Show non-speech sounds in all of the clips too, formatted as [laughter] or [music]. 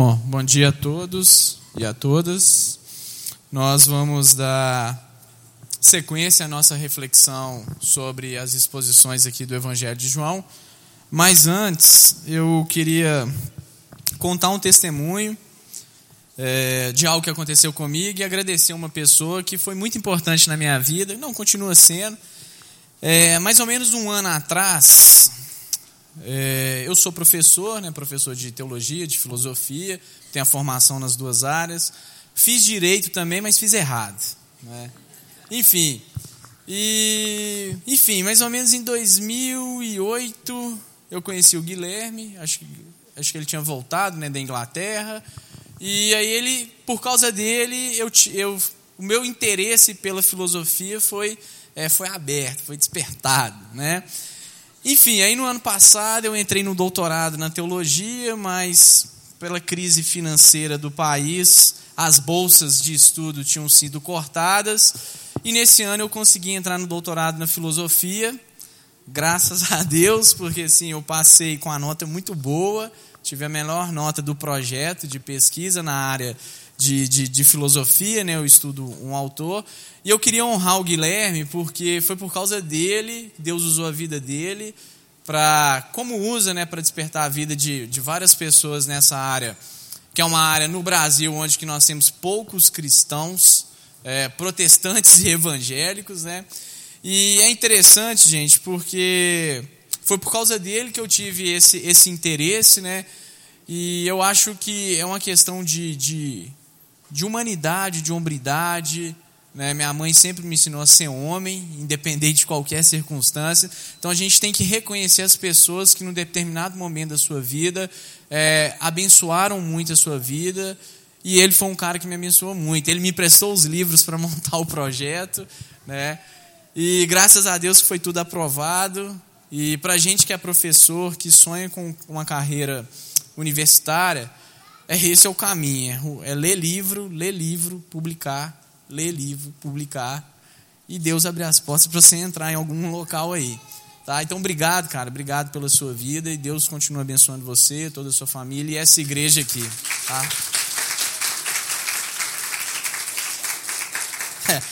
Bom, bom dia a todos e a todas. Nós vamos dar sequência à nossa reflexão sobre as exposições aqui do Evangelho de João. Mas antes, eu queria contar um testemunho é, de algo que aconteceu comigo e agradecer uma pessoa que foi muito importante na minha vida, não continua sendo. É, mais ou menos um ano atrás, é, eu sou professor, né, professor de teologia, de filosofia, tenho a formação nas duas áreas. Fiz direito também, mas fiz errado. Né? Enfim, e, enfim, mais ou menos em 2008 eu conheci o Guilherme, acho, acho que ele tinha voltado né, da Inglaterra, e aí ele, por causa dele, eu, eu, o meu interesse pela filosofia foi, é, foi aberto, foi despertado, né? Enfim, aí no ano passado eu entrei no doutorado na teologia, mas pela crise financeira do país, as bolsas de estudo tinham sido cortadas, e nesse ano eu consegui entrar no doutorado na filosofia, graças a Deus, porque assim, eu passei com a nota muito boa, tive a melhor nota do projeto de pesquisa na área de, de, de, filosofia, né? eu estudo um autor, e eu queria honrar o Guilherme, porque foi por causa dele, Deus usou a vida dele, para como usa né, para despertar a vida de, de várias pessoas nessa área, que é uma área no Brasil onde que nós temos poucos cristãos, é, protestantes e evangélicos, né? E é interessante, gente, porque foi por causa dele que eu tive esse, esse interesse, né? E eu acho que é uma questão de, de de humanidade, de hombridade. Né? Minha mãe sempre me ensinou a ser homem, independente de qualquer circunstância. Então a gente tem que reconhecer as pessoas que, num determinado momento da sua vida, é, abençoaram muito a sua vida. E ele foi um cara que me abençoou muito. Ele me prestou os livros para montar o projeto. Né? E graças a Deus foi tudo aprovado. E para gente que é professor, que sonha com uma carreira universitária, é esse é o caminho, é, é ler livro, ler livro, publicar, ler livro, publicar, e Deus abrir as portas para você entrar em algum local aí. Tá? Então, obrigado, cara, obrigado pela sua vida, e Deus continue abençoando você, toda a sua família e essa igreja aqui. Tá? É,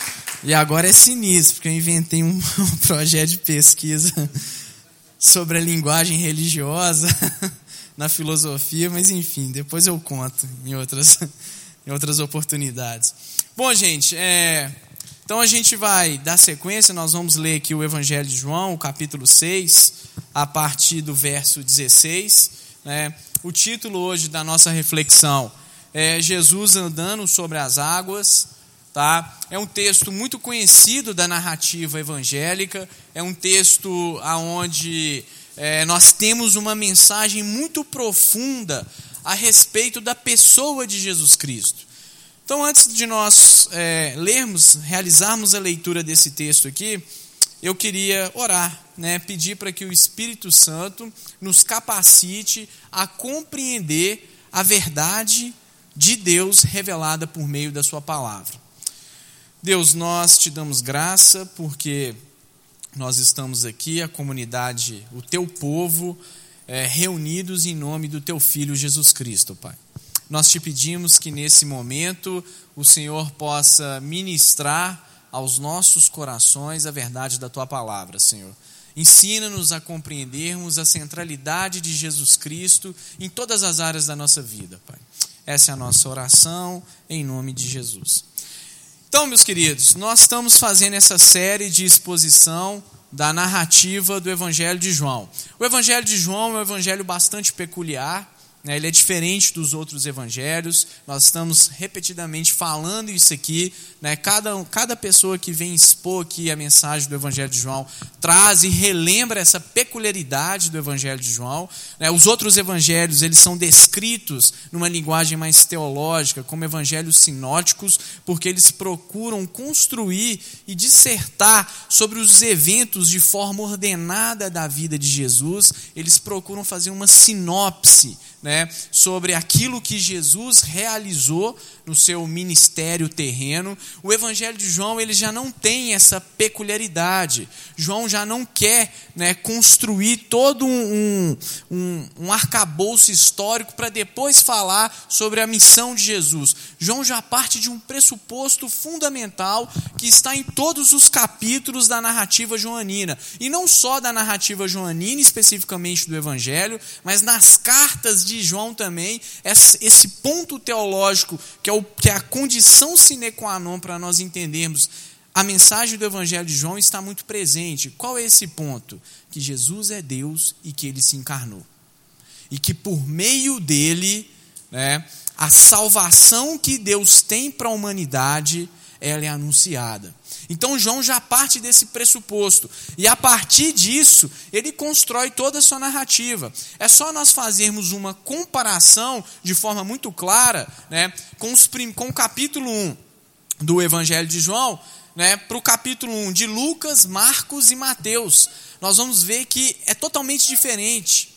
e agora é sinistro, porque eu inventei um, [laughs] um projeto de pesquisa sobre a linguagem religiosa [laughs] na filosofia, mas enfim, depois eu conto em outras, [laughs] em outras oportunidades. Bom, gente, é, então a gente vai dar sequência, nós vamos ler aqui o Evangelho de João, o capítulo 6, a partir do verso 16. Né? O título hoje da nossa reflexão é Jesus andando sobre as águas. Tá? É um texto muito conhecido da narrativa evangélica, é um texto aonde é, nós temos uma mensagem muito profunda a respeito da pessoa de Jesus Cristo. Então, antes de nós é, lermos, realizarmos a leitura desse texto aqui, eu queria orar, né, pedir para que o Espírito Santo nos capacite a compreender a verdade de Deus revelada por meio da Sua palavra. Deus, nós te damos graça porque nós estamos aqui, a comunidade, o teu povo, é, reunidos em nome do teu Filho Jesus Cristo, Pai. Nós te pedimos que nesse momento o Senhor possa ministrar aos nossos corações a verdade da tua palavra, Senhor. Ensina-nos a compreendermos a centralidade de Jesus Cristo em todas as áreas da nossa vida, Pai. Essa é a nossa oração, em nome de Jesus. Então, meus queridos, nós estamos fazendo essa série de exposição da narrativa do Evangelho de João. O Evangelho de João é um evangelho bastante peculiar? Ele é diferente dos outros evangelhos, nós estamos repetidamente falando isso aqui. Né? Cada, cada pessoa que vem expor aqui a mensagem do Evangelho de João traz e relembra essa peculiaridade do Evangelho de João. Né? Os outros evangelhos eles são descritos numa linguagem mais teológica, como evangelhos sinóticos, porque eles procuram construir e dissertar sobre os eventos de forma ordenada da vida de Jesus, eles procuram fazer uma sinopse né, sobre aquilo que Jesus realizou no seu ministério terreno. O Evangelho de João ele já não tem essa peculiaridade. João já não quer né, construir todo um, um, um arcabouço histórico para depois falar sobre a missão de Jesus. João já parte de um pressuposto fundamental que está em todos os capítulos da narrativa joanina. E não só da narrativa joanina, especificamente do Evangelho, mas nas cartas de João também, esse ponto teológico que é o, que é a condição sine qua non para nós entendermos a mensagem do Evangelho de João está muito presente. Qual é esse ponto? Que Jesus é Deus e que ele se encarnou. E que por meio dele, né, a salvação que Deus tem para a humanidade, ela é anunciada. Então João já parte desse pressuposto. E a partir disso, ele constrói toda a sua narrativa. É só nós fazermos uma comparação de forma muito clara né, com, os, com o capítulo 1 do Evangelho de João né, para o capítulo 1 de Lucas, Marcos e Mateus. Nós vamos ver que é totalmente diferente.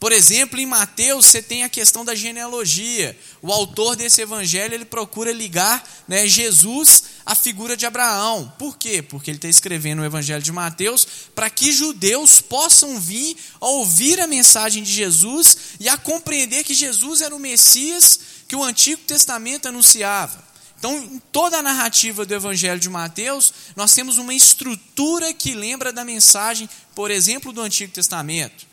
Por exemplo, em Mateus você tem a questão da genealogia. O autor desse evangelho ele procura ligar né, Jesus à figura de Abraão. Por quê? Porque ele está escrevendo o evangelho de Mateus para que judeus possam vir a ouvir a mensagem de Jesus e a compreender que Jesus era o Messias que o Antigo Testamento anunciava. Então, em toda a narrativa do Evangelho de Mateus, nós temos uma estrutura que lembra da mensagem, por exemplo, do Antigo Testamento.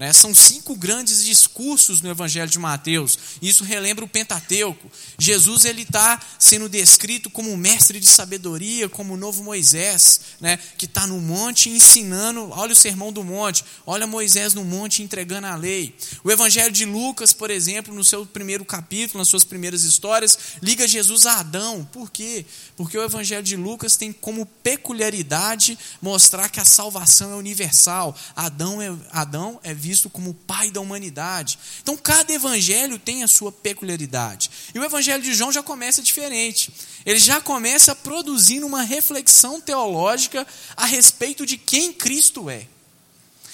Né? São cinco grandes discursos no Evangelho de Mateus. Isso relembra o Pentateuco. Jesus ele está sendo descrito como mestre de sabedoria, como o novo Moisés, né? que está no monte ensinando. Olha o sermão do monte. Olha Moisés no monte entregando a lei. O Evangelho de Lucas, por exemplo, no seu primeiro capítulo, nas suas primeiras histórias, liga Jesus a Adão. Por quê? Porque o Evangelho de Lucas tem como peculiaridade mostrar que a salvação é universal. Adão é, Adão é visto como o pai da humanidade. Então, cada evangelho tem a sua peculiaridade. E o evangelho de João já começa diferente. Ele já começa produzindo uma reflexão teológica a respeito de quem Cristo é.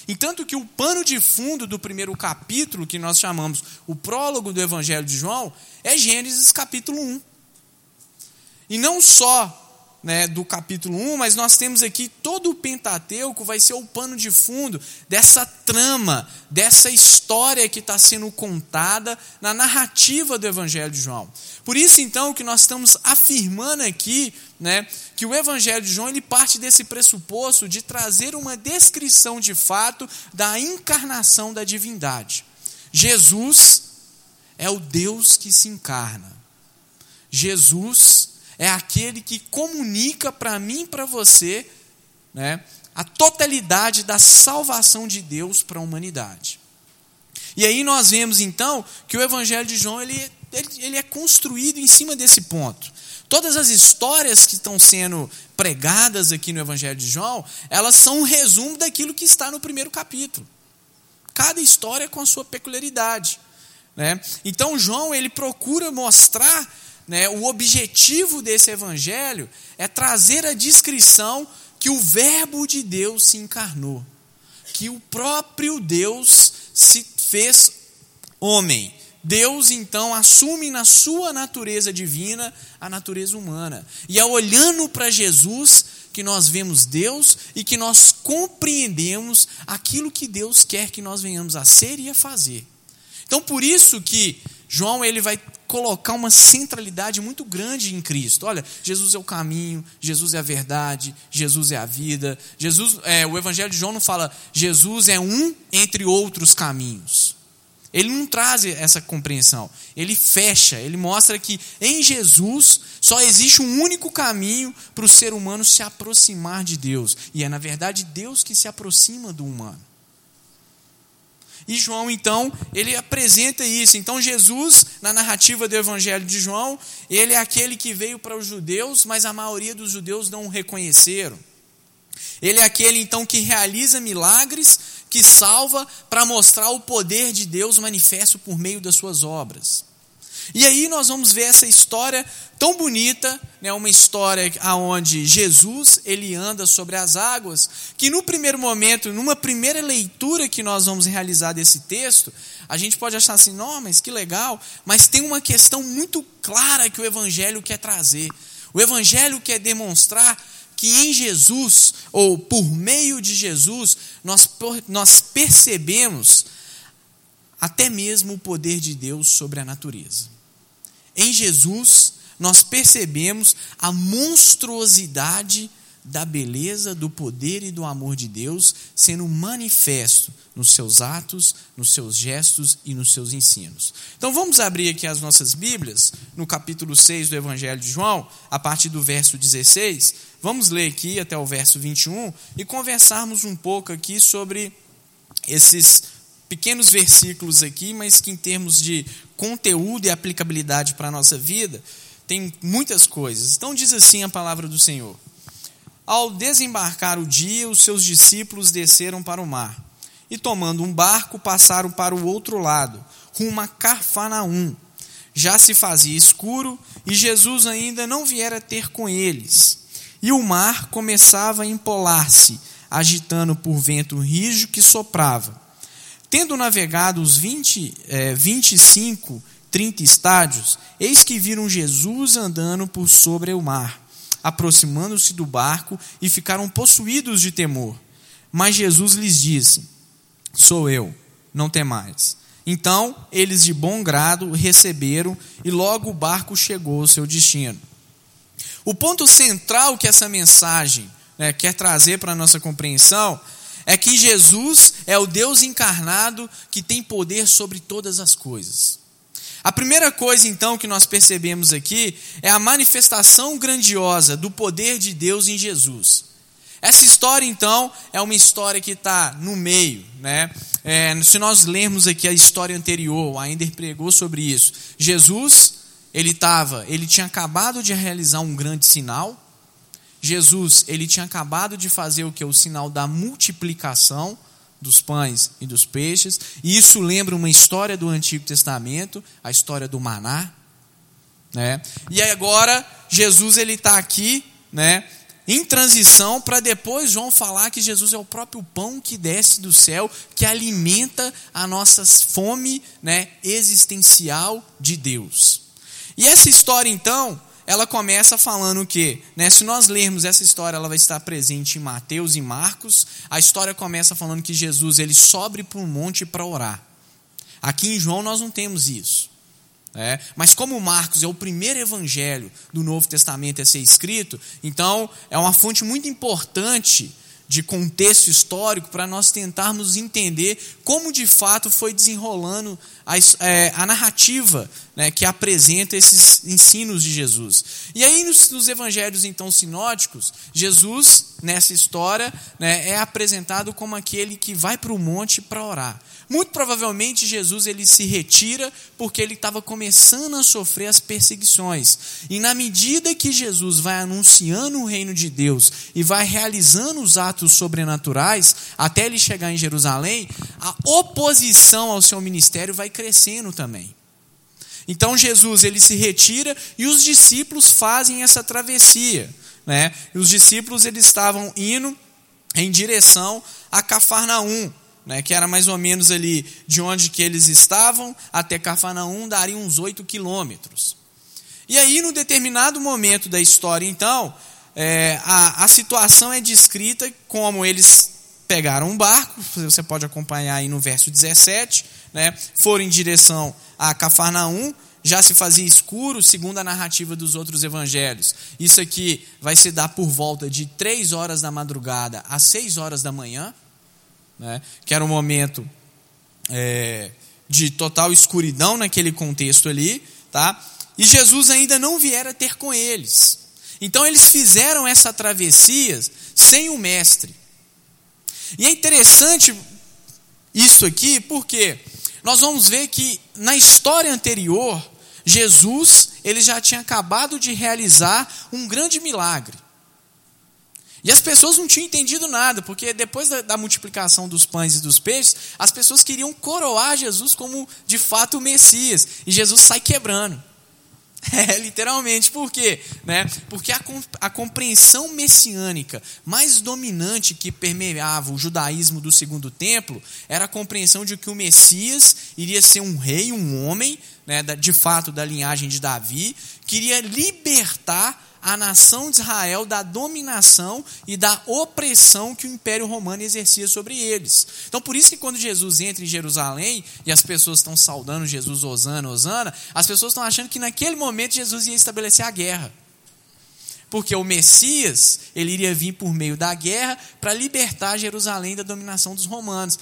E tanto que o pano de fundo do primeiro capítulo, que nós chamamos o prólogo do Evangelho de João, é Gênesis capítulo 1. E não só né, do capítulo 1, mas nós temos aqui todo o Pentateuco vai ser o pano de fundo dessa trama, dessa história que está sendo contada na narrativa do Evangelho de João. Por isso, então, que nós estamos afirmando aqui né, que o Evangelho de João ele parte desse pressuposto de trazer uma descrição de fato da encarnação da divindade. Jesus é o Deus que se encarna. Jesus é aquele que comunica para mim e para você né, a totalidade da salvação de Deus para a humanidade. E aí nós vemos então que o Evangelho de João ele, ele, ele é construído em cima desse ponto. Todas as histórias que estão sendo pregadas aqui no Evangelho de João, elas são um resumo daquilo que está no primeiro capítulo. Cada história com a sua peculiaridade. Né? Então João ele procura mostrar né, o objetivo desse evangelho é trazer a descrição que o Verbo de Deus se encarnou, que o próprio Deus se fez homem. Deus então assume na sua natureza divina a natureza humana. E é olhando para Jesus que nós vemos Deus e que nós compreendemos aquilo que Deus quer que nós venhamos a ser e a fazer. Então por isso que João ele vai colocar uma centralidade muito grande em Cristo. Olha, Jesus é o caminho, Jesus é a verdade, Jesus é a vida. Jesus, é, o Evangelho de João não fala Jesus é um entre outros caminhos. Ele não traz essa compreensão. Ele fecha, ele mostra que em Jesus só existe um único caminho para o ser humano se aproximar de Deus. E é, na verdade, Deus que se aproxima do humano. E João, então, ele apresenta isso. Então, Jesus, na narrativa do Evangelho de João, ele é aquele que veio para os judeus, mas a maioria dos judeus não o reconheceram. Ele é aquele, então, que realiza milagres, que salva para mostrar o poder de Deus manifesto por meio das suas obras. E aí nós vamos ver essa história tão bonita, né, uma história aonde Jesus ele anda sobre as águas, que no primeiro momento, numa primeira leitura que nós vamos realizar desse texto, a gente pode achar assim, não, mas que legal, mas tem uma questão muito clara que o Evangelho quer trazer. O Evangelho quer demonstrar que em Jesus, ou por meio de Jesus, nós, nós percebemos até mesmo o poder de Deus sobre a natureza. Em Jesus, nós percebemos a monstruosidade da beleza, do poder e do amor de Deus sendo manifesto nos seus atos, nos seus gestos e nos seus ensinos. Então vamos abrir aqui as nossas Bíblias, no capítulo 6 do Evangelho de João, a partir do verso 16. Vamos ler aqui até o verso 21 e conversarmos um pouco aqui sobre esses pequenos versículos aqui, mas que em termos de conteúdo e aplicabilidade para a nossa vida, tem muitas coisas. Então diz assim a palavra do Senhor. Ao desembarcar o dia, os seus discípulos desceram para o mar e, tomando um barco, passaram para o outro lado, rumo a Carfanaum. Já se fazia escuro e Jesus ainda não viera ter com eles. E o mar começava a empolar-se, agitando por vento rijo que soprava. Tendo navegado os 20, eh, 25, 30 estádios, eis que viram Jesus andando por sobre o mar aproximando-se do barco e ficaram possuídos de temor. Mas Jesus lhes disse: Sou eu, não temais. Então eles de bom grado receberam e logo o barco chegou ao seu destino. O ponto central que essa mensagem né, quer trazer para a nossa compreensão é que Jesus é o Deus encarnado que tem poder sobre todas as coisas. A primeira coisa, então, que nós percebemos aqui é a manifestação grandiosa do poder de Deus em Jesus. Essa história, então, é uma história que está no meio. Né? É, se nós lermos aqui a história anterior, o Ainder pregou sobre isso. Jesus, ele estava, ele tinha acabado de realizar um grande sinal. Jesus, ele tinha acabado de fazer o que? O sinal da multiplicação dos pães e dos peixes. E isso lembra uma história do Antigo Testamento, a história do maná. Né? E agora Jesus ele está aqui, né, em transição para depois João falar que Jesus é o próprio pão que desce do céu, que alimenta a nossa fome, né, existencial de Deus. E essa história então ela começa falando que, né, se nós lermos essa história, ela vai estar presente em Mateus e Marcos. A história começa falando que Jesus ele sobe para um monte para orar. Aqui em João nós não temos isso. É, mas como Marcos é o primeiro evangelho do Novo Testamento a ser escrito, então é uma fonte muito importante de contexto histórico para nós tentarmos entender como de fato foi desenrolando a, é, a narrativa né, que apresenta esses ensinos de Jesus. E aí, nos, nos evangelhos então sinóticos, Jesus, nessa história, né, é apresentado como aquele que vai para o monte para orar. Muito provavelmente Jesus ele se retira porque ele estava começando a sofrer as perseguições. E na medida que Jesus vai anunciando o reino de Deus e vai realizando os atos sobrenaturais até ele chegar em Jerusalém, a oposição ao seu ministério vai crescendo também. Então Jesus ele se retira e os discípulos fazem essa travessia, né? E os discípulos eles estavam indo em direção a Cafarnaum, né? Que era mais ou menos ali de onde que eles estavam até Cafarnaum daria uns oito quilômetros. E aí, no determinado momento da história, então, é, a, a situação é descrita como eles pegaram um barco, você pode acompanhar aí no verso 17, né, foram em direção a Cafarnaum, já se fazia escuro, segundo a narrativa dos outros evangelhos. Isso aqui vai se dar por volta de três horas da madrugada às seis horas da manhã, né, que era um momento é, de total escuridão naquele contexto ali, tá? E Jesus ainda não viera ter com eles. Então eles fizeram essa travessia sem o mestre. E é interessante isso aqui, porque nós vamos ver que na história anterior, Jesus ele já tinha acabado de realizar um grande milagre. E as pessoas não tinham entendido nada, porque depois da, da, multiplicação dos pães e dos peixes, as pessoas queriam coroar Jesus como de fato o Messias. E Jesus sai quebrando. [laughs] É, literalmente. Por quê? Né? Porque a, a compreensão messiânica mais dominante que permeava o judaísmo do segundo templo era a compreensão de que o Messias iria ser um rei, um homem, né, de fato da linhagem de Davi, queria libertar a nação de Israel da dominação e da opressão que o Império Romano exercia sobre eles. Então, por isso que quando Jesus entra em Jerusalém e as pessoas estão saudando Jesus, Osana, Osana, as pessoas estão achando que naquele momento Jesus ia estabelecer a guerra. Porque o Messias, ele iria vir por meio da guerra para libertar Jerusalém da dominação dos romanos.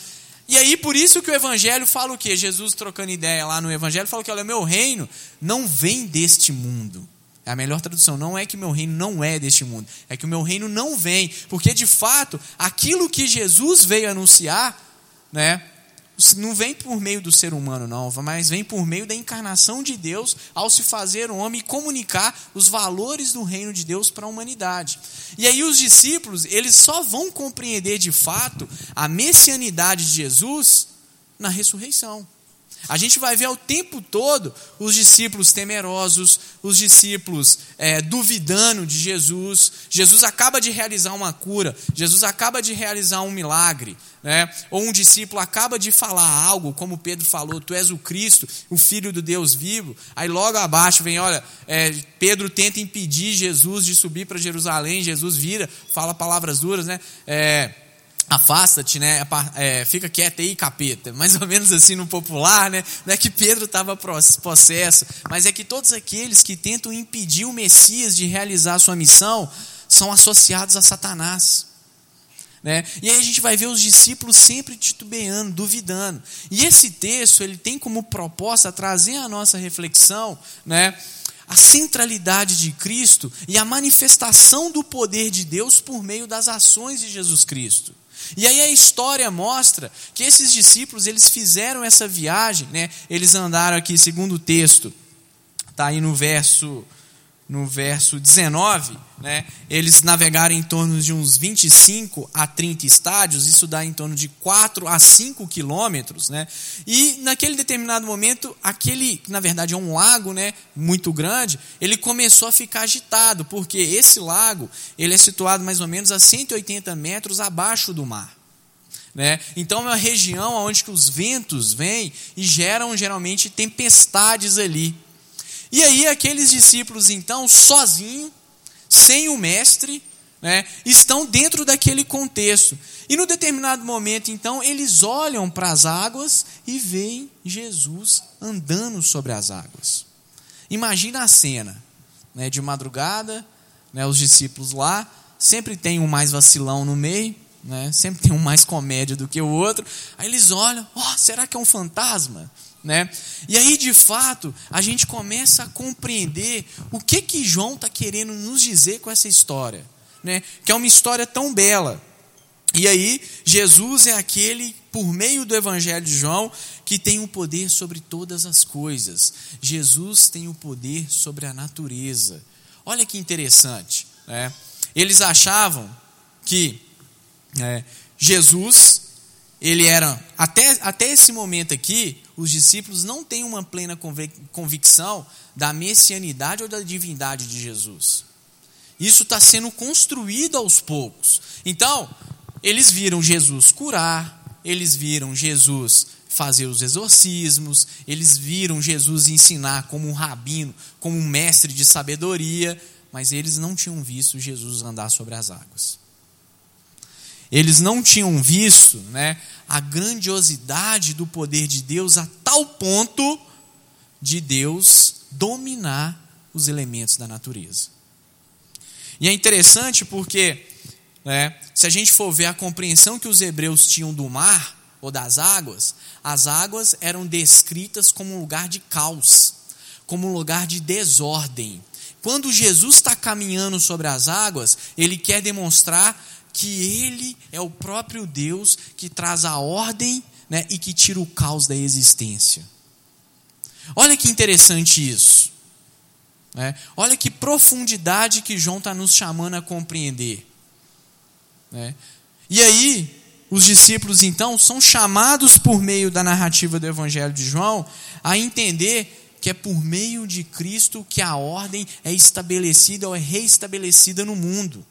E aí, por isso que o Evangelho fala o quê? Jesus trocando ideia lá no Evangelho, fala que, olha, meu reino não vem deste mundo. É a melhor tradução. Não é que meu reino não é deste mundo. É que o meu reino não vem. Porque, de fato, aquilo que Jesus veio anunciar, né, não vem por meio do ser humano, não, mas vem por meio da encarnação de Deus ao se fazer homem e comunicar os valores do reino de Deus para a humanidade. E aí os discípulos, eles só vão compreender de fato a messianidade de Jesus na ressurreição. A gente vai ver o tempo todo os discípulos temerosos, os discípulos é, duvidando de Jesus. Jesus acaba de realizar uma cura, Jesus acaba de realizar um milagre. Né? Ou um discípulo acaba de falar algo, como Pedro falou: Tu és o Cristo, o Filho do Deus vivo. Aí logo abaixo vem: Olha, é, Pedro tenta impedir Jesus de subir para Jerusalém. Jesus vira, fala palavras duras, né? É, afasta-te, né? É, fica quieto aí, capeta. Mais ou menos assim no popular, né? Não é que Pedro estava possesso, mas é que todos aqueles que tentam impedir o Messias de realizar a sua missão são associados a Satanás. Né? E aí a gente vai ver os discípulos sempre titubeando, duvidando. E esse texto ele tem como proposta trazer a nossa reflexão, né? a centralidade de Cristo e a manifestação do poder de Deus por meio das ações de Jesus Cristo. E aí a história mostra que esses discípulos, eles fizeram essa viagem, né? Eles andaram aqui, segundo o texto, está aí no verso no verso 19, né, eles navegaram em torno de uns 25 a 30 estádios, isso dá em torno de 4 a 5 quilômetros, né, e naquele determinado momento, aquele, na verdade é um lago, né, muito grande, ele começou a ficar agitado, porque esse lago, ele é situado mais ou menos a 180 metros abaixo do mar. Né? Então é uma região onde que os ventos vêm e geram geralmente tempestades ali. E aí aqueles discípulos, então, sozinhos, sem o mestre, né, estão dentro daquele contexto. E no determinado momento, então, eles olham para as águas e veem Jesus andando sobre as águas. Imagina a cena, né, de madrugada, né, os discípulos lá, sempre tem um mais vacilão no meio, né, sempre tem um mais comédia do que o outro. Aí eles olham, oh, será que é um fantasma? Né? E aí, de fato, a gente começa a compreender o que que João está querendo nos dizer com essa história, né? que é uma história tão bela. E aí, Jesus é aquele, por meio do Evangelho de João, que tem o poder sobre todas as coisas. Jesus tem o poder sobre a natureza. Olha que interessante. Né? Eles achavam que é, Jesus ele era, até, até esse momento aqui, os discípulos não têm uma plena convicção da messianidade ou da divindade de Jesus. Isso está sendo construído aos poucos. Então, eles viram Jesus curar, eles viram Jesus fazer os exorcismos, eles viram Jesus ensinar como um rabino, como um mestre de sabedoria, mas eles não tinham visto Jesus andar sobre as águas. Eles não tinham visto né, a grandiosidade do poder de Deus a tal ponto de Deus dominar os elementos da natureza. E é interessante porque, né, se a gente for ver a compreensão que os hebreus tinham do mar ou das águas, as águas eram descritas como um lugar de caos, como um lugar de desordem. Quando Jesus está caminhando sobre as águas, ele quer demonstrar que Ele é o próprio Deus que traz a ordem né, e que tira o caos da existência. Olha que interessante isso. Né? Olha que profundidade que João está nos chamando a compreender. Né? E aí, os discípulos então são chamados por meio da narrativa do Evangelho de João a entender que é por meio de Cristo que a ordem é estabelecida ou é reestabelecida no mundo.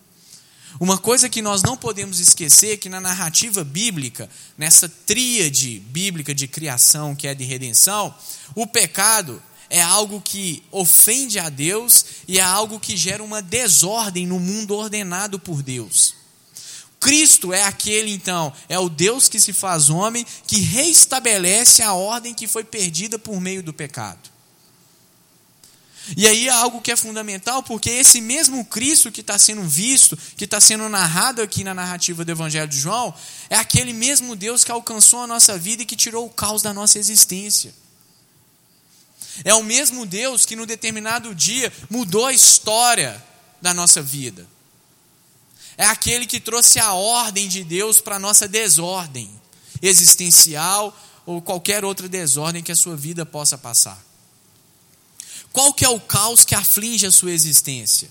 Uma coisa que nós não podemos esquecer é que na narrativa bíblica, nessa tríade bíblica de criação que é de redenção, o pecado é algo que ofende a Deus e é algo que gera uma desordem no mundo ordenado por Deus. Cristo é aquele então, é o Deus que se faz homem, que reestabelece a ordem que foi perdida por meio do pecado. E aí é algo que é fundamental, porque esse mesmo Cristo que está sendo visto, que está sendo narrado aqui na narrativa do Evangelho de João, é aquele mesmo Deus que alcançou a nossa vida e que tirou o caos da nossa existência. É o mesmo Deus que, no determinado dia, mudou a história da nossa vida. É aquele que trouxe a ordem de Deus para a nossa desordem existencial ou qualquer outra desordem que a sua vida possa passar. Qual que é o caos que aflige a sua existência?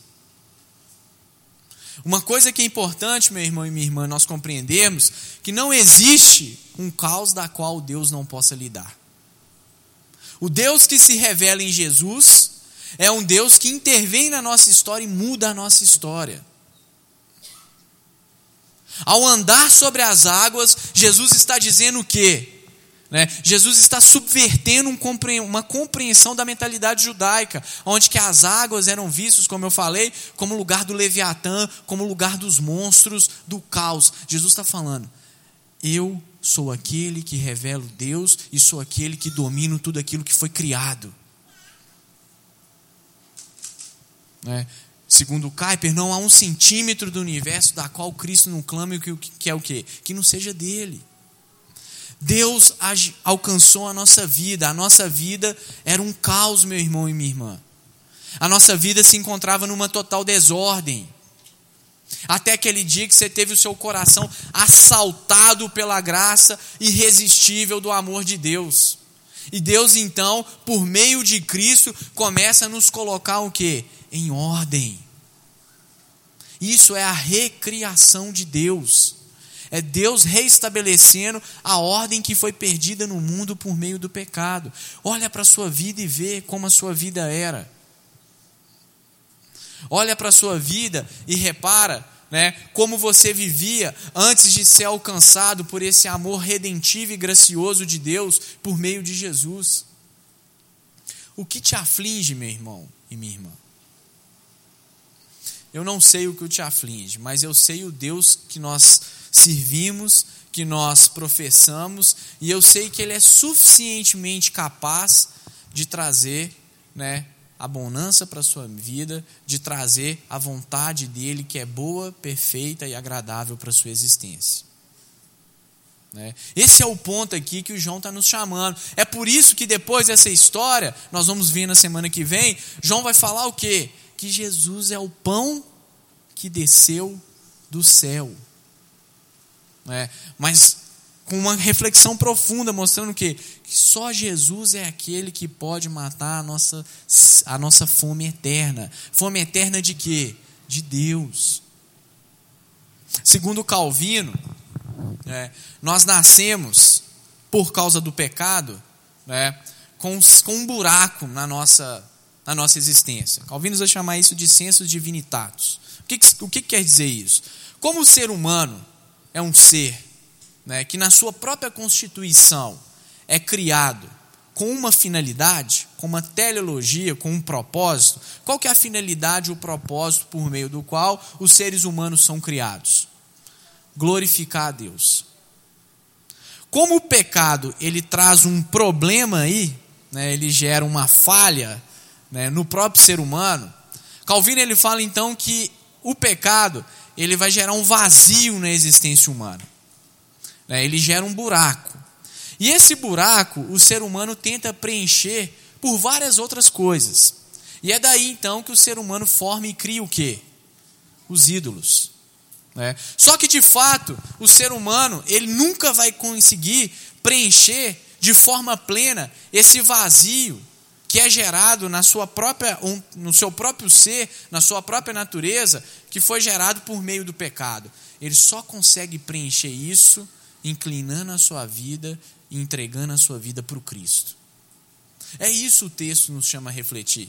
Uma coisa que é importante, meu irmão e minha irmã, nós compreendermos que não existe um caos da qual Deus não possa lidar. O Deus que se revela em Jesus é um Deus que intervém na nossa história e muda a nossa história. Ao andar sobre as águas, Jesus está dizendo o quê? Né? Jesus está subvertendo uma compreensão da mentalidade judaica, onde que as águas eram vistas, como eu falei, como lugar do Leviatã, como lugar dos monstros, do caos. Jesus está falando, eu sou aquele que revelo Deus e sou aquele que domino tudo aquilo que foi criado. Né? Segundo Kuyper, não há um centímetro do universo da qual Cristo não clame que é o quê? Que não seja dele. Deus alcançou a nossa vida. A nossa vida era um caos, meu irmão e minha irmã. A nossa vida se encontrava numa total desordem. Até aquele dia que você teve o seu coração assaltado pela graça irresistível do amor de Deus. E Deus então, por meio de Cristo, começa a nos colocar o quê? Em ordem. Isso é a recriação de Deus. É Deus reestabelecendo a ordem que foi perdida no mundo por meio do pecado. Olha para a sua vida e vê como a sua vida era. Olha para a sua vida e repara né, como você vivia antes de ser alcançado por esse amor redentivo e gracioso de Deus por meio de Jesus. O que te aflige, meu irmão e minha irmã? Eu não sei o que te aflige, mas eu sei o Deus que nós servimos, que nós professamos, e eu sei que Ele é suficientemente capaz de trazer né, a bonança para a sua vida, de trazer a vontade dele, que é boa, perfeita e agradável para a sua existência. Né? Esse é o ponto aqui que o João está nos chamando. É por isso que depois dessa história, nós vamos ver na semana que vem, João vai falar o quê? Que Jesus é o pão que desceu do céu né? mas com uma reflexão profunda, mostrando que, que só Jesus é aquele que pode matar a nossa, a nossa fome eterna. Fome eterna de quê? De Deus. Segundo Calvino, é, nós nascemos por causa do pecado né, com, com um buraco na nossa, na nossa existência. Calvino vai chamar isso de sensus divinitatus. O que, o que quer dizer isso? Como o ser humano é um ser né, que, na sua própria constituição, é criado com uma finalidade, com uma teleologia, com um propósito. Qual que é a finalidade, o propósito por meio do qual os seres humanos são criados? Glorificar a Deus. Como o pecado ele traz um problema aí, né, ele gera uma falha né, no próprio ser humano. Calvino ele fala então que o pecado ele vai gerar um vazio na existência humana. Né? Ele gera um buraco. E esse buraco o ser humano tenta preencher por várias outras coisas. E é daí então que o ser humano forma e cria o quê? Os ídolos. Né? Só que de fato o ser humano ele nunca vai conseguir preencher de forma plena esse vazio que é gerado na sua própria, no seu próprio ser, na sua própria natureza, que foi gerado por meio do pecado. ele só consegue preencher isso inclinando a sua vida e entregando a sua vida para o Cristo. É isso o texto nos chama a refletir.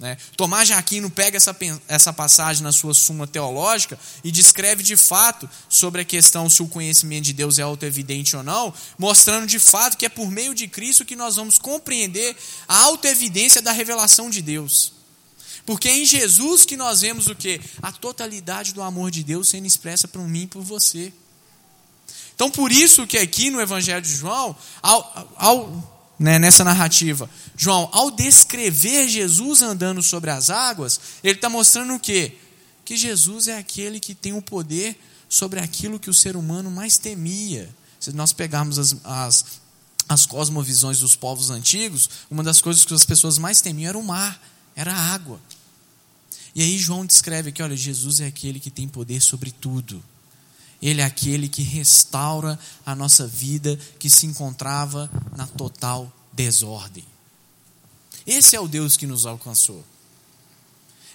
Né? Tomás de Aquino pega essa, essa passagem na sua suma teológica e descreve de fato sobre a questão se o conhecimento de Deus é autoevidente ou não, mostrando de fato que é por meio de Cristo que nós vamos compreender a autoevidência da revelação de Deus. Porque é em Jesus que nós vemos o que? A totalidade do amor de Deus sendo expressa por mim e por você. Então, por isso que aqui no Evangelho de João, ao, ao né, nessa narrativa. João, ao descrever Jesus andando sobre as águas, ele está mostrando o quê? Que Jesus é aquele que tem o poder sobre aquilo que o ser humano mais temia. Se nós pegarmos as, as, as cosmovisões dos povos antigos, uma das coisas que as pessoas mais temiam era o mar, era a água. E aí João descreve aqui, olha, Jesus é aquele que tem poder sobre tudo. Ele é aquele que restaura a nossa vida que se encontrava na total desordem. Esse é o Deus que nos alcançou.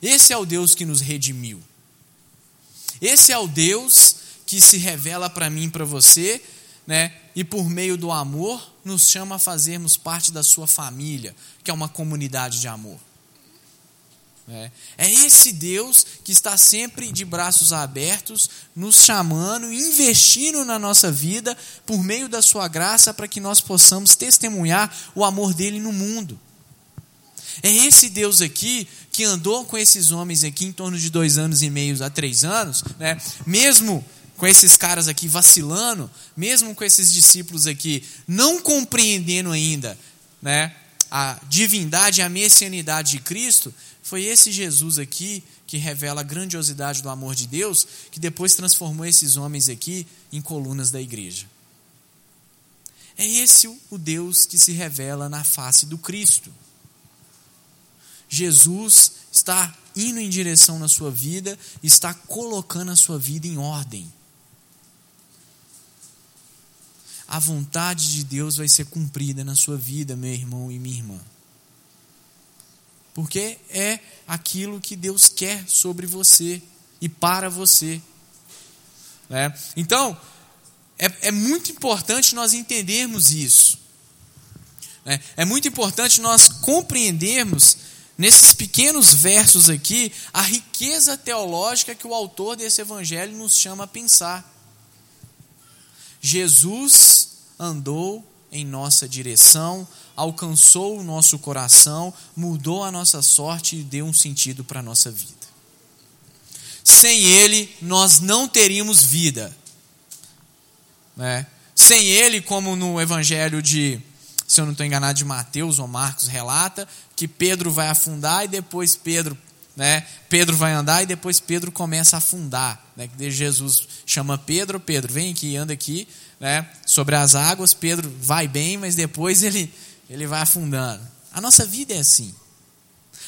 Esse é o Deus que nos redimiu. Esse é o Deus que se revela para mim e para você, né? E por meio do amor nos chama a fazermos parte da sua família, que é uma comunidade de amor. É. é esse Deus que está sempre de braços abertos, nos chamando, investindo na nossa vida por meio da Sua graça para que nós possamos testemunhar o amor dele no mundo. É esse Deus aqui que andou com esses homens aqui em torno de dois anos e meio a três anos, né? mesmo com esses caras aqui vacilando, mesmo com esses discípulos aqui não compreendendo ainda né, a divindade a messianidade de Cristo, foi esse Jesus aqui que revela a grandiosidade do amor de Deus, que depois transformou esses homens aqui em colunas da igreja. É esse o Deus que se revela na face do Cristo. Jesus está indo em direção na sua vida, está colocando a sua vida em ordem. A vontade de Deus vai ser cumprida na sua vida, meu irmão e minha irmã porque é aquilo que Deus quer sobre você e para você. Né? Então, é, é muito importante nós entendermos isso. Né? É muito importante nós compreendermos, nesses pequenos versos aqui, a riqueza teológica que o autor desse evangelho nos chama a pensar. Jesus andou em nossa direção, alcançou o nosso coração, mudou a nossa sorte e deu um sentido para a nossa vida. Sem Ele, nós não teríamos vida. Né? Sem Ele, como no Evangelho de, se eu não estou enganado, de Mateus ou Marcos relata, que Pedro vai afundar e depois Pedro né? Pedro vai andar e depois Pedro começa a afundar. Né? Jesus chama Pedro, Pedro, vem aqui, anda aqui, né? sobre as águas. Pedro vai bem, mas depois ele ele vai afundando. A nossa vida é assim.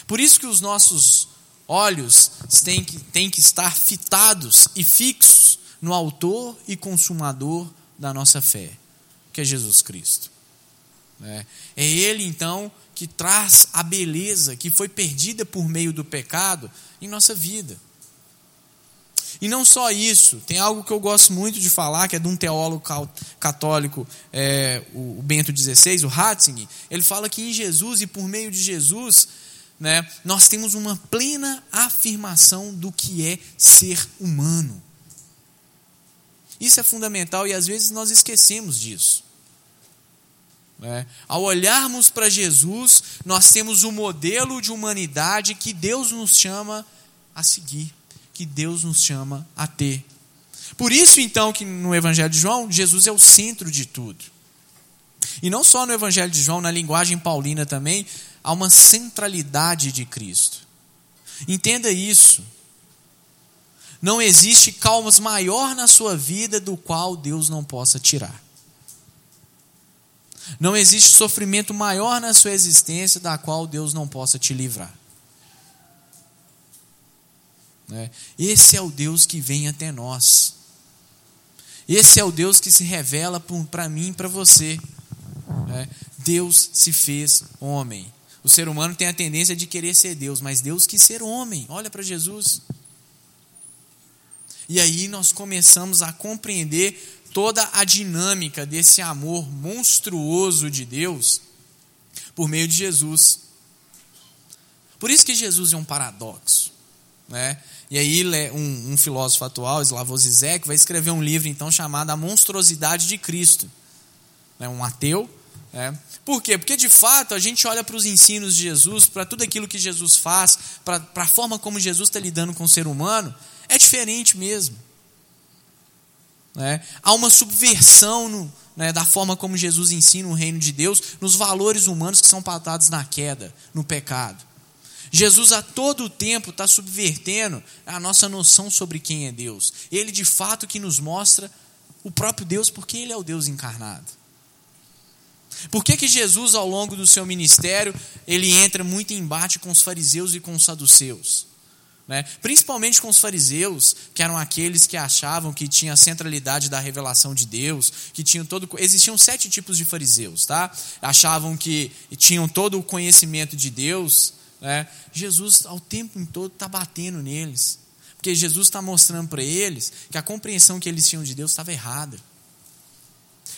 Por isso que os nossos olhos têm que, têm que estar fitados e fixos no autor e consumador da nossa fé, que é Jesus Cristo. É, é Ele, então, que traz a beleza que foi perdida por meio do pecado em nossa vida. E não só isso, tem algo que eu gosto muito de falar, que é de um teólogo católico, é, o Bento XVI, o Ratzinger. Ele fala que em Jesus e por meio de Jesus, né, nós temos uma plena afirmação do que é ser humano. Isso é fundamental e às vezes nós esquecemos disso. É. Ao olharmos para Jesus, nós temos o um modelo de humanidade que Deus nos chama a seguir que Deus nos chama a ter. Por isso, então, que no Evangelho de João, Jesus é o centro de tudo. E não só no Evangelho de João, na linguagem paulina também, há uma centralidade de Cristo. Entenda isso. Não existe calmas maior na sua vida do qual Deus não possa tirar. Não existe sofrimento maior na sua existência da qual Deus não possa te livrar. Né? Esse é o Deus que vem até nós. Esse é o Deus que se revela para mim e para você. Né? Deus se fez homem. O ser humano tem a tendência de querer ser Deus, mas Deus quis ser homem. Olha para Jesus. E aí nós começamos a compreender toda a dinâmica desse amor monstruoso de Deus por meio de Jesus. Por isso que Jesus é um paradoxo. Né? E aí um, um filósofo atual, Slavoj Zizek, vai escrever um livro então chamado A Monstruosidade de Cristo. É um ateu. Né? Por quê? Porque de fato a gente olha para os ensinos de Jesus, para tudo aquilo que Jesus faz, para a forma como Jesus está lidando com o ser humano, é diferente mesmo. Né? Há uma subversão no, né, da forma como Jesus ensina o reino de Deus, nos valores humanos que são pautados na queda, no pecado. Jesus a todo tempo está subvertendo a nossa noção sobre quem é Deus. Ele de fato que nos mostra o próprio Deus, porque Ele é o Deus encarnado. Por que, que Jesus, ao longo do seu ministério, ele entra muito em embate com os fariseus e com os saduceus? Né? Principalmente com os fariseus, que eram aqueles que achavam que tinha a centralidade da revelação de Deus, que tinham todo. Existiam sete tipos de fariseus, tá? Achavam que tinham todo o conhecimento de Deus, né? Jesus, ao tempo todo, está batendo neles. Porque Jesus está mostrando para eles que a compreensão que eles tinham de Deus estava errada.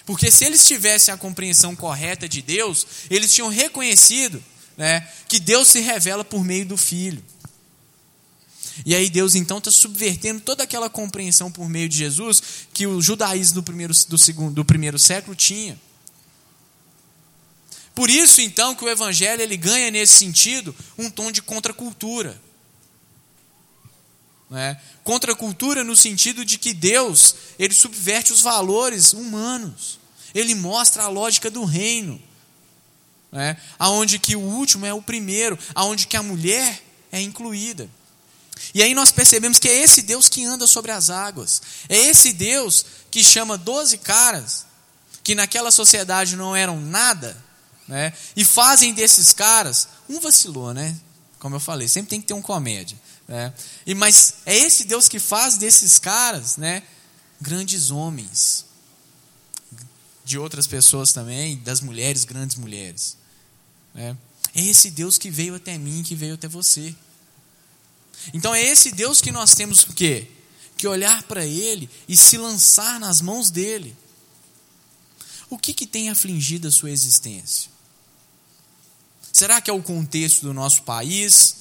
Porque se eles tivessem a compreensão correta de Deus, eles tinham reconhecido né, que Deus se revela por meio do Filho. E aí Deus então está subvertendo toda aquela compreensão por meio de Jesus que o judaísmo do primeiro, do segundo, do primeiro século tinha. Por isso, então, que o evangelho ele ganha nesse sentido um tom de contracultura. Né? Contracultura no sentido de que Deus ele subverte os valores humanos. Ele mostra a lógica do reino. Né? Aonde que o último é o primeiro, aonde que a mulher é incluída. E aí nós percebemos que é esse Deus que anda sobre as águas. É esse Deus que chama doze caras que naquela sociedade não eram nada né? E fazem desses caras, um vacilou, né? Como eu falei, sempre tem que ter um comédia. Né? E, mas é esse Deus que faz desses caras né, grandes homens. De outras pessoas também, das mulheres, grandes mulheres. Né? É esse Deus que veio até mim, que veio até você. Então é esse Deus que nós temos o quê? Que olhar para Ele e se lançar nas mãos dEle. O que, que tem afligido a sua existência? Será que é o contexto do nosso país?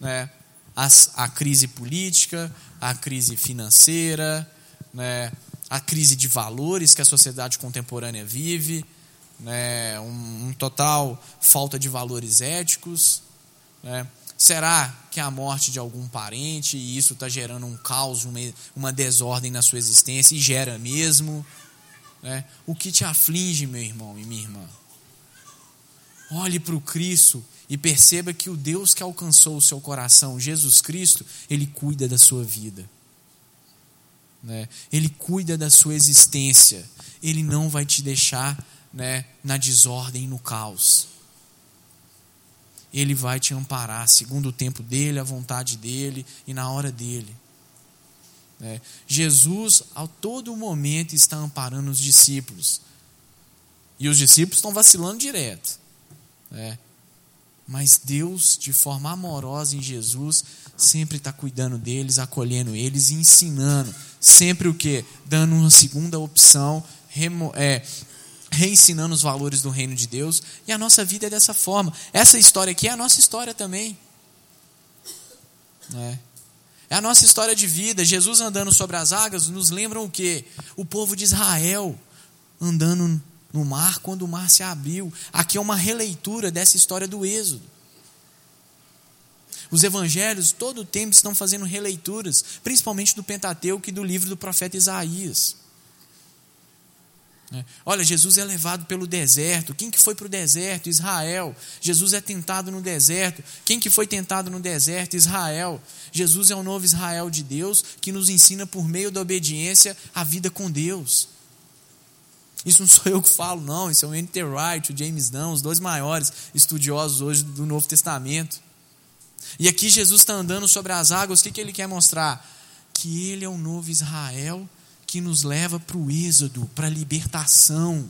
Né? A, a crise política, a crise financeira, né? a crise de valores que a sociedade contemporânea vive, né? um, um total falta de valores éticos. Né? Será que é a morte de algum parente e isso está gerando um caos, uma, uma desordem na sua existência e gera mesmo? Né? O que te aflige, meu irmão e minha irmã? Olhe para o Cristo e perceba que o Deus que alcançou o seu coração, Jesus Cristo, ele cuida da sua vida. Né? Ele cuida da sua existência. Ele não vai te deixar né, na desordem, no caos. Ele vai te amparar segundo o tempo dele, a vontade dele e na hora dele. É. Jesus, a todo momento, está amparando os discípulos. E os discípulos estão vacilando direto. É. Mas Deus, de forma amorosa em Jesus, sempre está cuidando deles, acolhendo eles e ensinando. Sempre o que? Dando uma segunda opção, remo, é, reensinando os valores do reino de Deus. E a nossa vida é dessa forma. Essa história aqui é a nossa história também. É. É a nossa história de vida. Jesus andando sobre as águas nos lembra o que? O povo de Israel andando no mar quando o mar se abriu. Aqui é uma releitura dessa história do Êxodo. Os evangelhos todo o tempo estão fazendo releituras, principalmente do Pentateuco e do livro do profeta Isaías. É. Olha, Jesus é levado pelo deserto. Quem que foi para o deserto? Israel. Jesus é tentado no deserto. Quem que foi tentado no deserto? Israel. Jesus é o novo Israel de Deus que nos ensina por meio da obediência a vida com Deus. Isso não sou eu que falo, não. Isso é o N.T. Wright, o James Dunn, os dois maiores estudiosos hoje do Novo Testamento. E aqui Jesus está andando sobre as águas, o que, que ele quer mostrar? Que ele é o novo Israel que nos leva para o êxodo, para a libertação.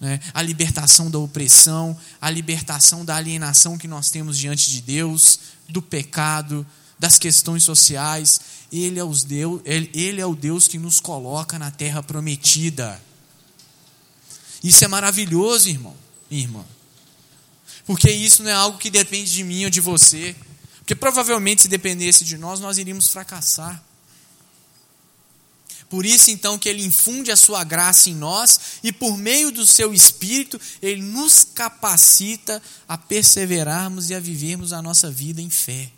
Né? A libertação da opressão, a libertação da alienação que nós temos diante de Deus, do pecado, das questões sociais. Ele é, os Deus, ele, ele é o Deus que nos coloca na terra prometida. Isso é maravilhoso, irmão, irmã. Porque isso não é algo que depende de mim ou de você. Porque provavelmente, se dependesse de nós, nós iríamos fracassar. Por isso, então, que Ele infunde a Sua graça em nós e, por meio do Seu Espírito, Ele nos capacita a perseverarmos e a vivermos a nossa vida em fé.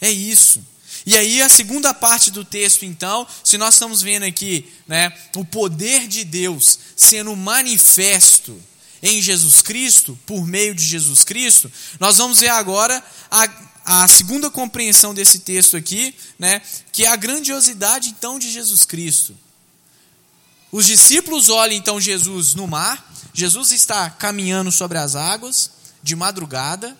É isso. E aí, a segunda parte do texto, então, se nós estamos vendo aqui né, o poder de Deus sendo manifesto em Jesus Cristo, por meio de Jesus Cristo, nós vamos ver agora a a segunda compreensão desse texto aqui, né, que é a grandiosidade então de Jesus Cristo. Os discípulos olham então Jesus no mar, Jesus está caminhando sobre as águas, de madrugada,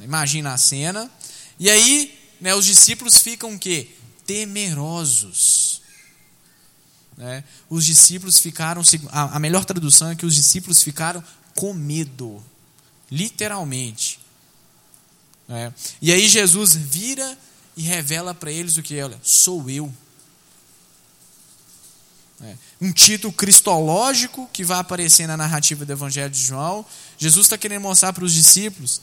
imagina a cena, e aí né, os discípulos ficam o quê? Temerosos. Né? Os discípulos ficaram, a melhor tradução é que os discípulos ficaram com medo, literalmente. É. E aí Jesus vira e revela para eles o que? Olha, sou eu. É. Um título cristológico que vai aparecer na narrativa do Evangelho de João. Jesus está querendo mostrar para os discípulos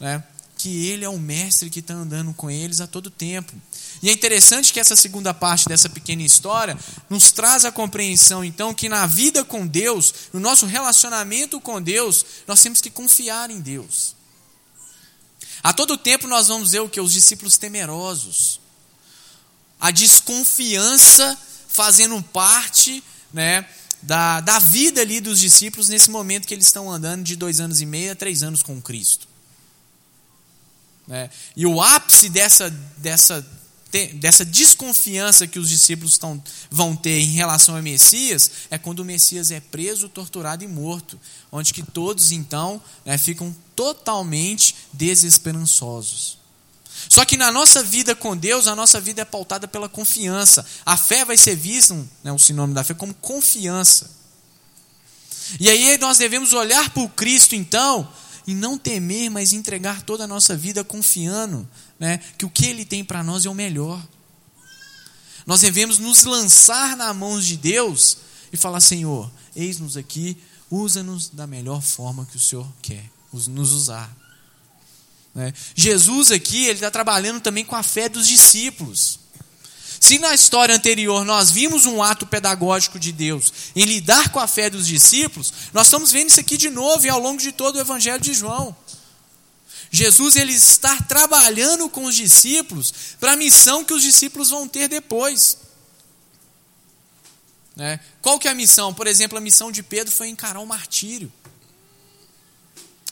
né, que ele é o mestre que está andando com eles a todo tempo. E é interessante que essa segunda parte dessa pequena história nos traz a compreensão, então, que na vida com Deus, no nosso relacionamento com Deus, nós temos que confiar em Deus. A todo tempo nós vamos ver o que? Os discípulos temerosos. A desconfiança fazendo parte né, da, da vida ali dos discípulos nesse momento que eles estão andando de dois anos e meio a três anos com Cristo. Né? E o ápice dessa, dessa dessa desconfiança que os discípulos tão, vão ter em relação ao Messias é quando o Messias é preso, torturado e morto, onde que todos então né, ficam totalmente desesperançosos. Só que na nossa vida com Deus, a nossa vida é pautada pela confiança. A fé vai ser vista, né, o sinônimo da fé, como confiança. E aí nós devemos olhar para o Cristo então e não temer, mas entregar toda a nossa vida confiando né, que o que Ele tem para nós é o melhor. Nós devemos nos lançar nas mãos de Deus e falar: Senhor, eis-nos aqui, usa-nos da melhor forma que o Senhor quer nos usar. Né? Jesus aqui, ele está trabalhando também com a fé dos discípulos. Se na história anterior nós vimos um ato pedagógico de Deus em lidar com a fé dos discípulos, nós estamos vendo isso aqui de novo e ao longo de todo o Evangelho de João. Jesus ele está trabalhando com os discípulos para a missão que os discípulos vão ter depois. Né? Qual que é a missão? Por exemplo, a missão de Pedro foi encarar o martírio.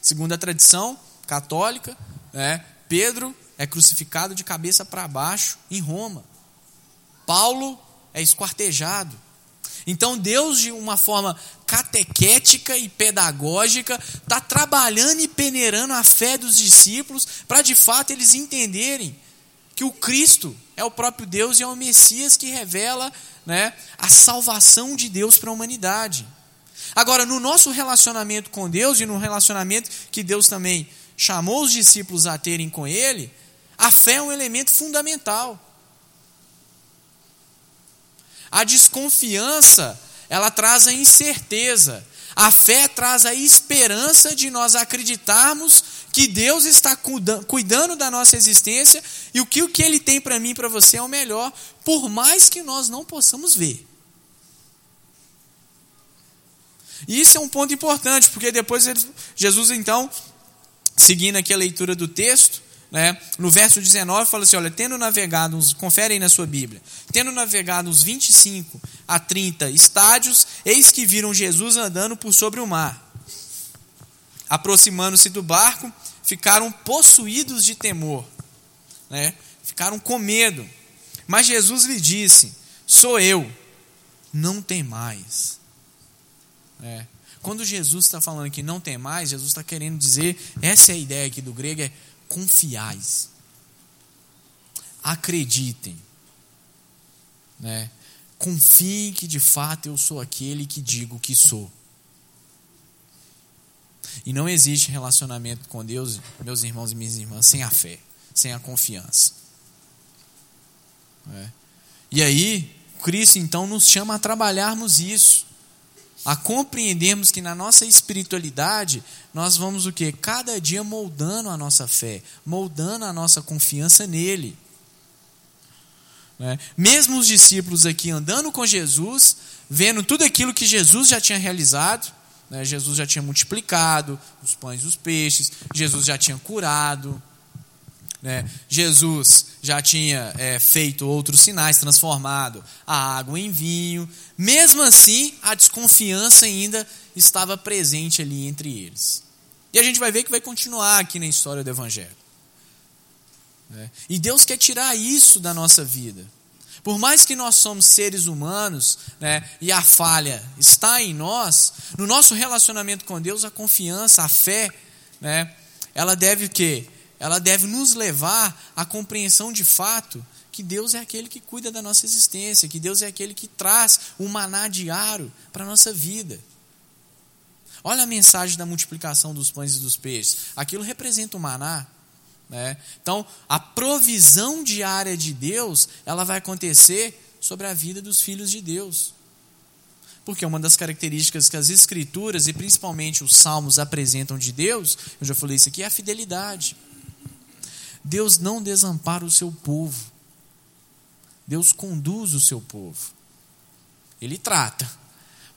Segundo a tradição católica, né, Pedro é crucificado de cabeça para baixo em Roma. Paulo é esquartejado. Então Deus, de uma forma catequética e pedagógica, está trabalhando e peneirando a fé dos discípulos para de fato eles entenderem que o Cristo é o próprio Deus e é o Messias que revela né, a salvação de Deus para a humanidade. Agora, no nosso relacionamento com Deus e no relacionamento que Deus também chamou os discípulos a terem com Ele, a fé é um elemento fundamental. A desconfiança, ela traz a incerteza. A fé traz a esperança de nós acreditarmos que Deus está cuidando da nossa existência e o que, o que Ele tem para mim e para você é o melhor, por mais que nós não possamos ver. E isso é um ponto importante, porque depois Jesus, então, seguindo aqui a leitura do texto, né? No verso 19 fala assim: olha, tendo navegado uns, confere aí na sua Bíblia, tendo navegado uns 25 a 30 estádios, eis que viram Jesus andando por sobre o mar. Aproximando-se do barco, ficaram possuídos de temor, né? ficaram com medo. Mas Jesus lhe disse: Sou eu, não tem mais. É. Quando Jesus está falando que não tem mais, Jesus está querendo dizer, essa é a ideia aqui do grego, é confiais. Acreditem. Né? Confiem que de fato eu sou aquele que digo que sou. E não existe relacionamento com Deus, meus irmãos e minhas irmãs, sem a fé, sem a confiança. É. E aí, Cristo então nos chama a trabalharmos isso, a compreendermos que na nossa espiritualidade nós vamos o que? Cada dia moldando a nossa fé, moldando a nossa confiança nele. Né? Mesmo os discípulos aqui andando com Jesus, vendo tudo aquilo que Jesus já tinha realizado, né? Jesus já tinha multiplicado os pães e os peixes, Jesus já tinha curado, né? Jesus já tinha é, feito outros sinais, transformado a água em vinho. Mesmo assim, a desconfiança ainda estava presente ali entre eles. E a gente vai ver que vai continuar aqui na história do Evangelho. Né? E Deus quer tirar isso da nossa vida. Por mais que nós somos seres humanos né, e a falha está em nós, no nosso relacionamento com Deus, a confiança, a fé, né, ela deve o quê? Ela deve nos levar à compreensão de fato que Deus é aquele que cuida da nossa existência, que Deus é aquele que traz o maná diário para a nossa vida. Olha a mensagem da multiplicação dos pães e dos peixes. Aquilo representa o maná. Né? Então, a provisão diária de Deus, ela vai acontecer sobre a vida dos filhos de Deus. Porque uma das características que as escrituras e principalmente os salmos apresentam de Deus, eu já falei isso aqui, é a fidelidade. Deus não desampara o seu povo. Deus conduz o seu povo. Ele trata,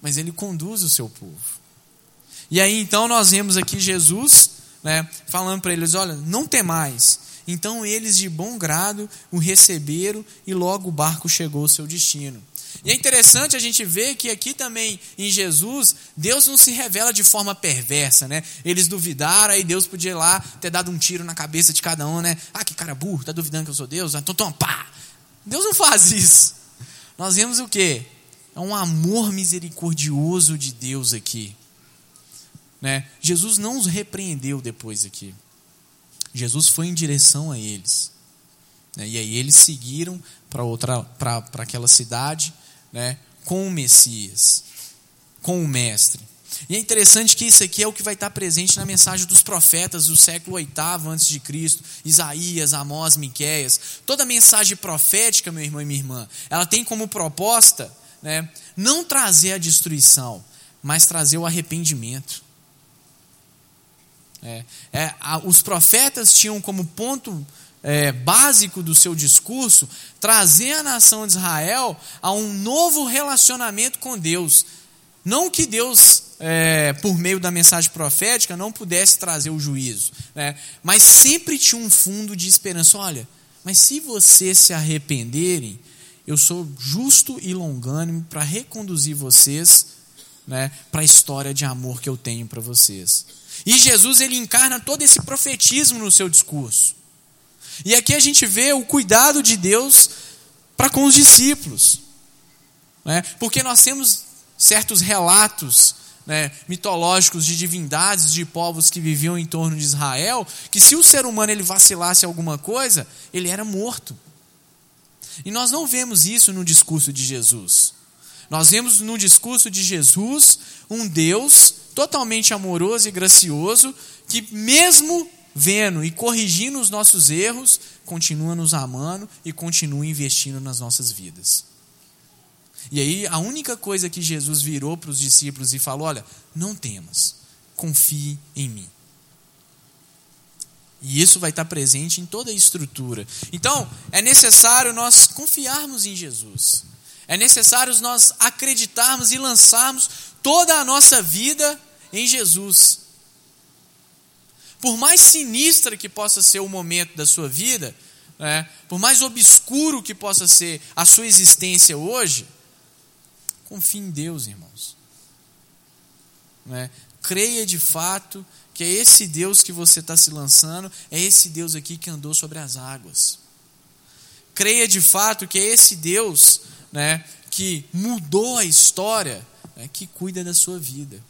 mas ele conduz o seu povo. E aí então nós vemos aqui Jesus, né, falando para eles: olha, não temais. Então eles de bom grado o receberam e logo o barco chegou ao seu destino. E é interessante a gente ver que aqui também em Jesus, Deus não se revela de forma perversa, né? Eles duvidaram, aí Deus podia ir lá ter dado um tiro na cabeça de cada um, né? Ah, que cara burro, tá duvidando que eu sou Deus? Então toma, pá! Deus não faz [laughs] isso. Nós vemos o quê? É um amor misericordioso de Deus aqui. Né? Jesus não os repreendeu depois aqui. Jesus foi em direção a eles. Né? E aí eles seguiram para outra para aquela cidade né, com o Messias, com o Mestre. E é interessante que isso aqui é o que vai estar presente na mensagem dos profetas do século VIII antes de Cristo, Isaías, Amós, Miqueias. Toda mensagem profética, meu irmão e minha irmã, ela tem como proposta né, não trazer a destruição, mas trazer o arrependimento. É, é, a, os profetas tinham como ponto é, básico do seu discurso trazer a nação de Israel a um novo relacionamento com Deus. Não que Deus, é, por meio da mensagem profética, não pudesse trazer o juízo, né? mas sempre tinha um fundo de esperança. Olha, mas se vocês se arrependerem, eu sou justo e longânimo para reconduzir vocês né, para a história de amor que eu tenho para vocês. E Jesus ele encarna todo esse profetismo no seu discurso. E aqui a gente vê o cuidado de Deus para com os discípulos. Né? Porque nós temos certos relatos né, mitológicos de divindades, de povos que viviam em torno de Israel, que se o ser humano ele vacilasse alguma coisa, ele era morto. E nós não vemos isso no discurso de Jesus. Nós vemos no discurso de Jesus um Deus totalmente amoroso e gracioso, que mesmo vendo e corrigindo os nossos erros, continua nos amando e continua investindo nas nossas vidas. E aí, a única coisa que Jesus virou para os discípulos e falou: olha, não temas, confie em mim. E isso vai estar presente em toda a estrutura. Então, é necessário nós confiarmos em Jesus. É necessário nós acreditarmos e lançarmos toda a nossa vida em Jesus. Por mais sinistra que possa ser o momento da sua vida, né, por mais obscuro que possa ser a sua existência hoje, confie em Deus, irmãos. Né? Creia de fato que é esse Deus que você está se lançando, é esse Deus aqui que andou sobre as águas. Creia de fato que é esse Deus né, que mudou a história, né, que cuida da sua vida.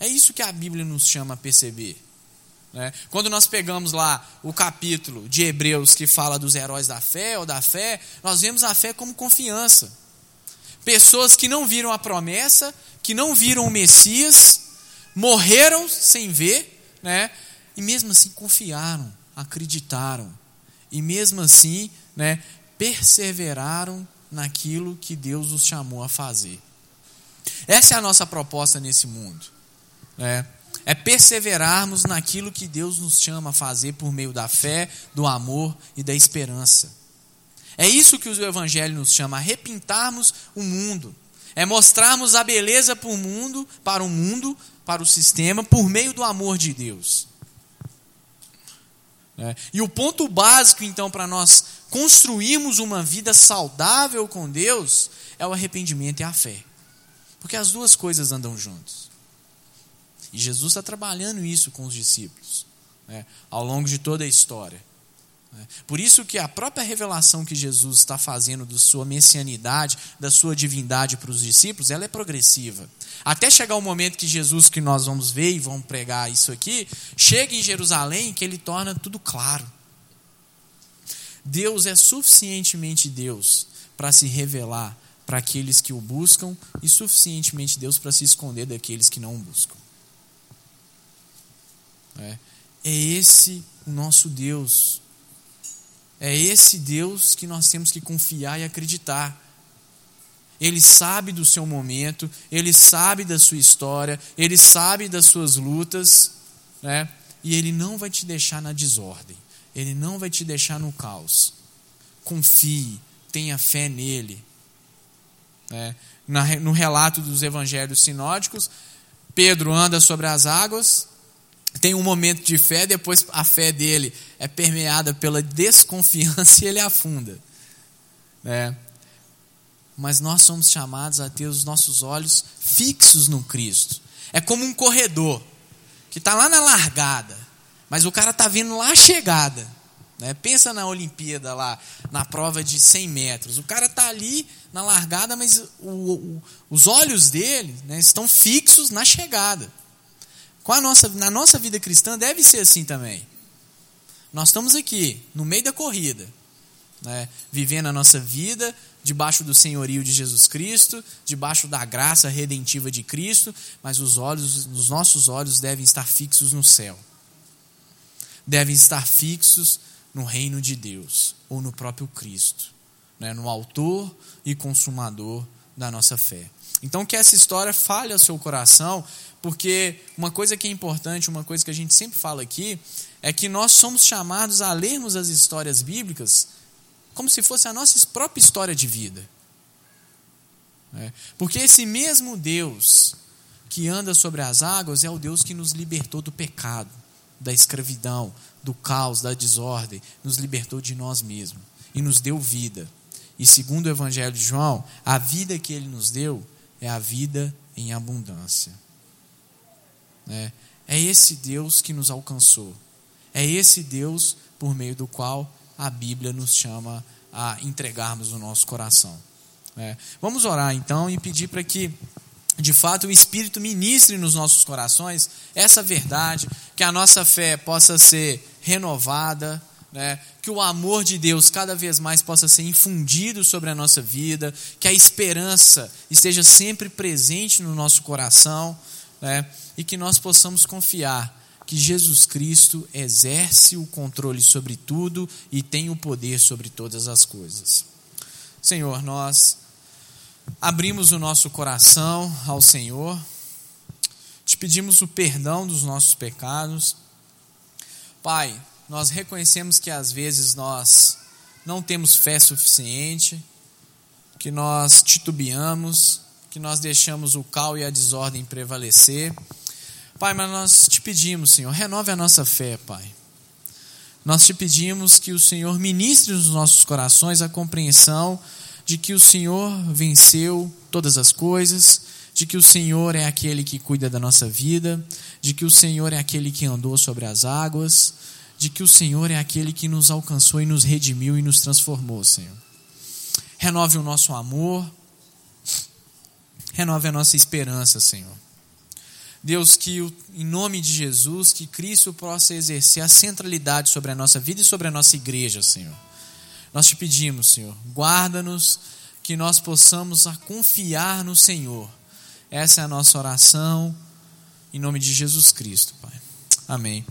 É isso que a Bíblia nos chama a perceber. Né? Quando nós pegamos lá o capítulo de Hebreus que fala dos heróis da fé ou da fé, nós vemos a fé como confiança. Pessoas que não viram a promessa, que não viram o Messias, morreram sem ver, né? e mesmo assim confiaram acreditaram. E mesmo assim, né, perseveraram naquilo que Deus os chamou a fazer. Essa é a nossa proposta nesse mundo. Né? É perseverarmos naquilo que Deus nos chama a fazer por meio da fé, do amor e da esperança. É isso que o Evangelho nos chama, a repintarmos o mundo. É mostrarmos a beleza para o mundo, para o mundo, para o sistema, por meio do amor de Deus. É. E o ponto básico, então, para nós construirmos uma vida saudável com Deus é o arrependimento e a fé. Porque as duas coisas andam juntos. E Jesus está trabalhando isso com os discípulos né, ao longo de toda a história. Né. Por isso que a própria revelação que Jesus está fazendo da sua messianidade, da sua divindade para os discípulos, ela é progressiva. Até chegar o momento que Jesus, que nós vamos ver e vamos pregar isso aqui, chega em Jerusalém que ele torna tudo claro. Deus é suficientemente Deus para se revelar para aqueles que o buscam e suficientemente Deus para se esconder daqueles que não o buscam. É, é esse o nosso Deus. É esse Deus que nós temos que confiar e acreditar. Ele sabe do seu momento, ele sabe da sua história, ele sabe das suas lutas, né? e ele não vai te deixar na desordem, ele não vai te deixar no caos. Confie, tenha fé nele. Né? No relato dos evangelhos sinódicos, Pedro anda sobre as águas, tem um momento de fé, depois a fé dele é permeada pela desconfiança [laughs] e ele afunda. Né? mas nós somos chamados a ter os nossos olhos fixos no Cristo. É como um corredor que está lá na largada, mas o cara está vindo lá a chegada. Né? Pensa na Olimpíada lá, na prova de 100 metros. O cara está ali na largada, mas o, o, os olhos dele né, estão fixos na chegada. A nossa, na nossa vida cristã deve ser assim também. Nós estamos aqui, no meio da corrida, né, vivendo a nossa vida, debaixo do senhorio de Jesus Cristo, debaixo da graça redentiva de Cristo, mas os olhos, os nossos olhos devem estar fixos no céu. Devem estar fixos no reino de Deus ou no próprio Cristo, né? no autor e consumador da nossa fé. Então que essa história fale ao seu coração, porque uma coisa que é importante, uma coisa que a gente sempre fala aqui, é que nós somos chamados a lermos as histórias bíblicas como se fosse a nossa própria história de vida. É. Porque esse mesmo Deus que anda sobre as águas é o Deus que nos libertou do pecado, da escravidão, do caos, da desordem, nos libertou de nós mesmos e nos deu vida. E segundo o Evangelho de João, a vida que ele nos deu é a vida em abundância. É, é esse Deus que nos alcançou. É esse Deus por meio do qual a Bíblia nos chama a entregarmos o nosso coração. É. Vamos orar então e pedir para que, de fato, o Espírito ministre nos nossos corações essa verdade, que a nossa fé possa ser renovada, né? que o amor de Deus cada vez mais possa ser infundido sobre a nossa vida, que a esperança esteja sempre presente no nosso coração né? e que nós possamos confiar que Jesus Cristo exerce o controle sobre tudo e tem o poder sobre todas as coisas. Senhor, nós abrimos o nosso coração ao Senhor, te pedimos o perdão dos nossos pecados. Pai, nós reconhecemos que às vezes nós não temos fé suficiente, que nós titubeamos, que nós deixamos o cal e a desordem prevalecer Pai, mas nós te pedimos, Senhor, renove a nossa fé, Pai. Nós te pedimos que o Senhor ministre nos nossos corações a compreensão de que o Senhor venceu todas as coisas, de que o Senhor é aquele que cuida da nossa vida, de que o Senhor é aquele que andou sobre as águas, de que o Senhor é aquele que nos alcançou e nos redimiu e nos transformou, Senhor. Renove o nosso amor, renove a nossa esperança, Senhor. Deus, que em nome de Jesus, que Cristo possa exercer a centralidade sobre a nossa vida e sobre a nossa igreja, Senhor. Nós te pedimos, Senhor, guarda-nos, que nós possamos confiar no Senhor. Essa é a nossa oração, em nome de Jesus Cristo, Pai. Amém.